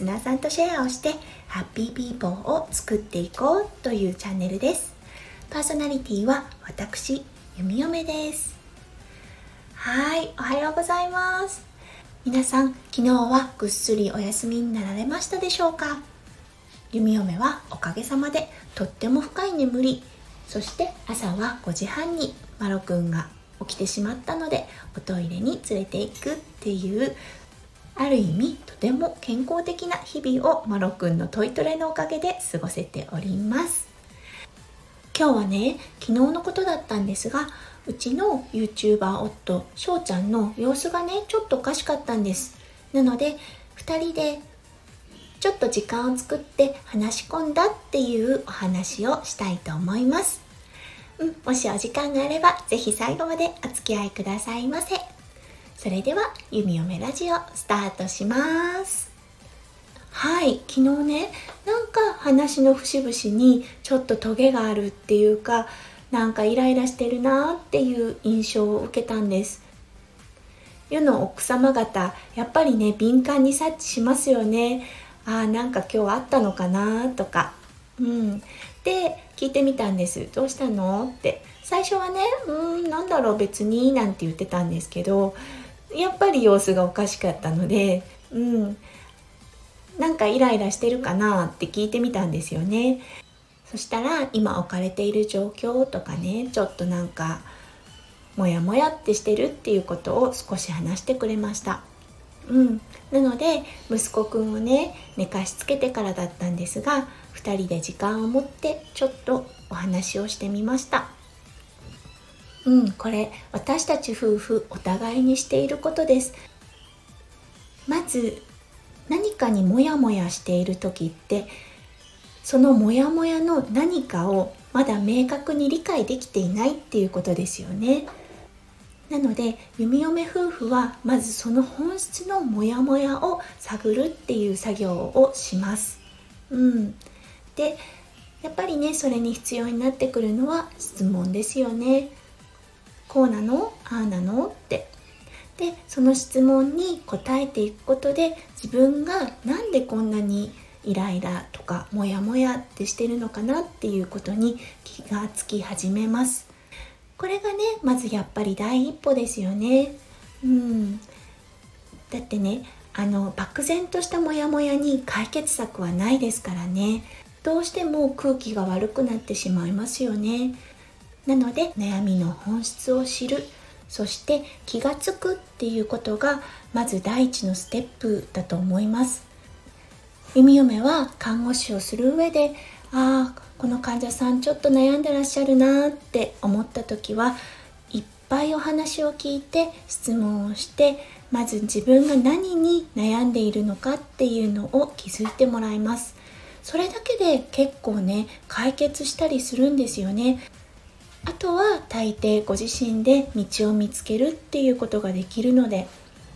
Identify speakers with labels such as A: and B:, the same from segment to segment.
A: スナーさんとシェアをしてハッピーピーポーを作っていこうというチャンネルです。パーソナリティは私弓嫁です。はいおはようございます。皆さん昨日はぐっすりお休みになられましたでしょうか？弓嫁はおかげさまでとっても深い眠り。そして朝は5時半にマロくんが起きてしまったのでおトイレに連れて行くっていうある意味とても健康的な日々をマロくんのトイトレのおかげで過ごせております。今日はね昨日のことだったんですがうちの YouTuber 夫翔ちゃんの様子がねちょっとおかしかったんです。なので2人でちょっと時間を作って話し込んだっていうお話をしたいと思います。うん、もしお時間があれば是非最後までお付き合いくださいませ。それでは弓嫁ラジオスタートします。はい昨日ねなんか話の節々にちょっとトゲがあるっていうかなんかイライラしてるなっていう印象を受けたんです。世の奥様方やっぱりね敏感に察知しますよね。あーなんか今日あったのかなとか。うん。で聞いてみたんです。どうしたのって。最初はねうーんなんだろう別になんて言ってたんですけどやっぱり様子がおかしかったので、うん、なんかイライラしてるかなって聞いてみたんですよね。そしたら今置かれている状況とかねちょっとなんかモヤモヤってしてるっていうことを少し話してくれました。うん、なので息子くんをね寝かしつけてからだったんですが2人で時間を持ってちょっとお話をしてみました。うん、これ私たち夫婦お互いにしていることです。まず何かにモヤモヤしている時ってそのモヤモヤの何かをまだ明確に理解できていないっていうことですよね。なので弓嫁夫婦はまずその本質のモヤモヤを探るっていう作業をします。うん。でやっぱりねそれに必要になってくるのは質問ですよね。なの？ああなの？って。でその質問に答えていくことで自分が何でこんなにイライラとかモヤモヤってしてるのかなっていうことに気がつき始めます。これがねまずやっぱり第一歩ですよね。うん。だってねあの漠然としたモヤモヤに解決策はないですからね。どうしても空気が悪くなってしまいますよね。なので悩みの本質を知るそして気がつくっていうことがまず第一のステップだと思います。弓嫁は看護師をする上でああこの患者さんちょっと悩んでらっしゃるなって思った時はいっぱいお話を聞いて質問をしてまず自分が何に悩んでいるのかっていうのを気づいてもらいます。それだけで結構ね解決したりするんですよね。あとは大抵ご自身で道を見つけるっていうことができるので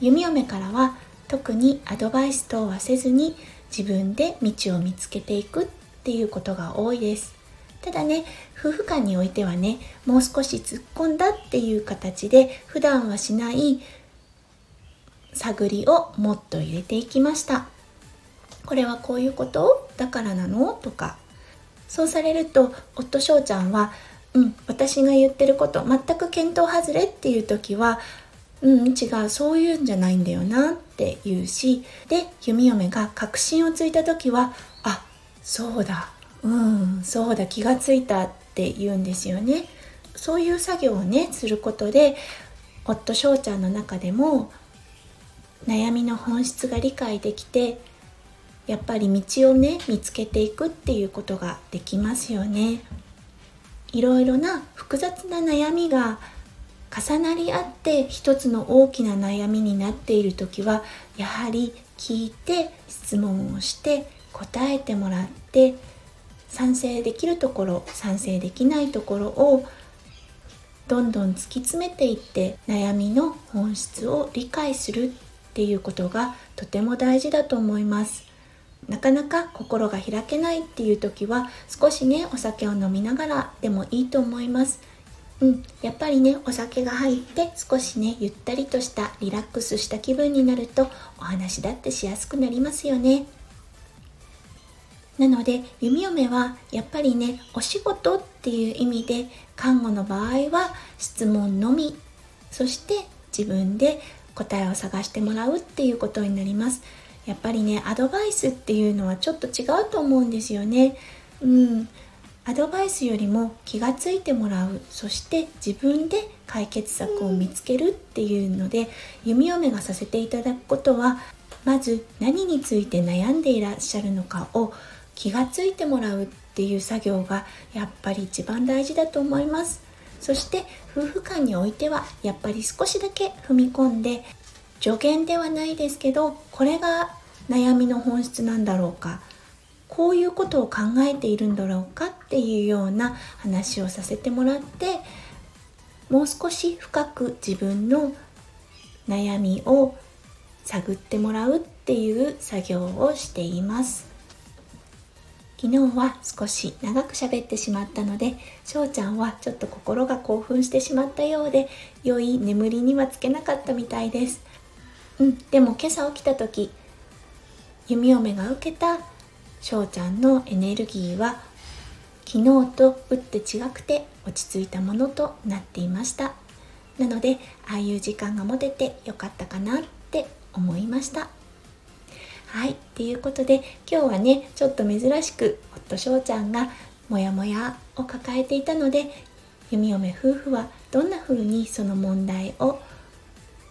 A: 弓嫁からは特にアドバイス等はせずに自分で道を見つけていくっていうことが多いです。ただね夫婦間においてはねもう少し突っ込んだっていう形で普段はしない探りをもっと入れていきました。これはこういうこと？だからなの？とか。そうされると夫翔ちゃんはうん、私が言ってること全く見当外れっていう時はうん違うそういうんじゃないんだよなって言うしで弓嫁が確信をついた時はあそうだうんそうだ気がついたって言うんですよねそういう作業をねすることで夫翔ちゃんの中でも悩みの本質が理解できてやっぱり道をね見つけていくっていうことができますよね。いろいろな複雑な悩みが重なり合って一つの大きな悩みになっている時はやはり聞いて質問をして答えてもらって賛成できるところ賛成できないところをどんどん突き詰めていって悩みの本質を理解するっていうことがとても大事だと思います。なかなか心が開けないっていう時は少しねお酒を飲みながらでもいいと思います。うん、やっぱりねお酒が入って少しねゆったりとしたリラックスした気分になるとお話だってしやすくなりますよね。なので弓嫁はやっぱりねお仕事っていう意味で看護の場合は質問のみ。そして自分で答えを探してもらうっていうことになります。やっぱりねアドバイスっていうのはちょっと違うと思うんですよね。うん。アドバイスよりも気がついてもらう。そして自分で解決策を見つけるっていうので弓嫁がさせていただくことはまず何について悩んでいらっしゃるのかを気がついてもらうっていう作業がやっぱり一番大事だと思います。そして夫婦間においてはやっぱり少しだけ踏み込んで助言ではないですけどこれが悩みの本質なんだろうか。こういうことを考えているんだろうかっていうような話をさせてもらってもう少し深く自分の悩みを探ってもらうっていう作業をしています。昨日は少し長く喋ってしまったので翔ちゃんはちょっと心が興奮してしまったようで良い眠りにはつけなかったみたいです。うんでも今朝起きた時弓嫁が受けた翔ちゃんのエネルギーは昨日と打って違くて落ち着いたものとなっていました。なのでああいう時間が持ててよかったかなって思いました。はいっていうことで今日はねちょっと珍しく夫翔ちゃんがモヤモヤを抱えていたので弓嫁夫婦はどんな風にその問題を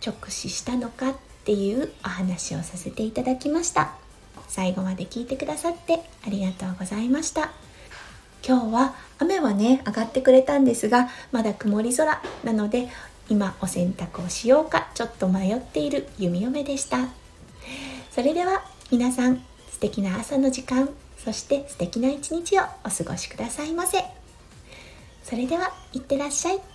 A: 直視したのかっていうお話をさせていただきました。最後まで聞いてくださってありがとうございました。今日は雨はね上がってくれたんですがまだ曇り空なので今お洗濯をしようかちょっと迷っている弓嫁でした。それでは皆さん素敵な朝の時間そして素敵な一日をお過ごしくださいませ。それではいってらっしゃい。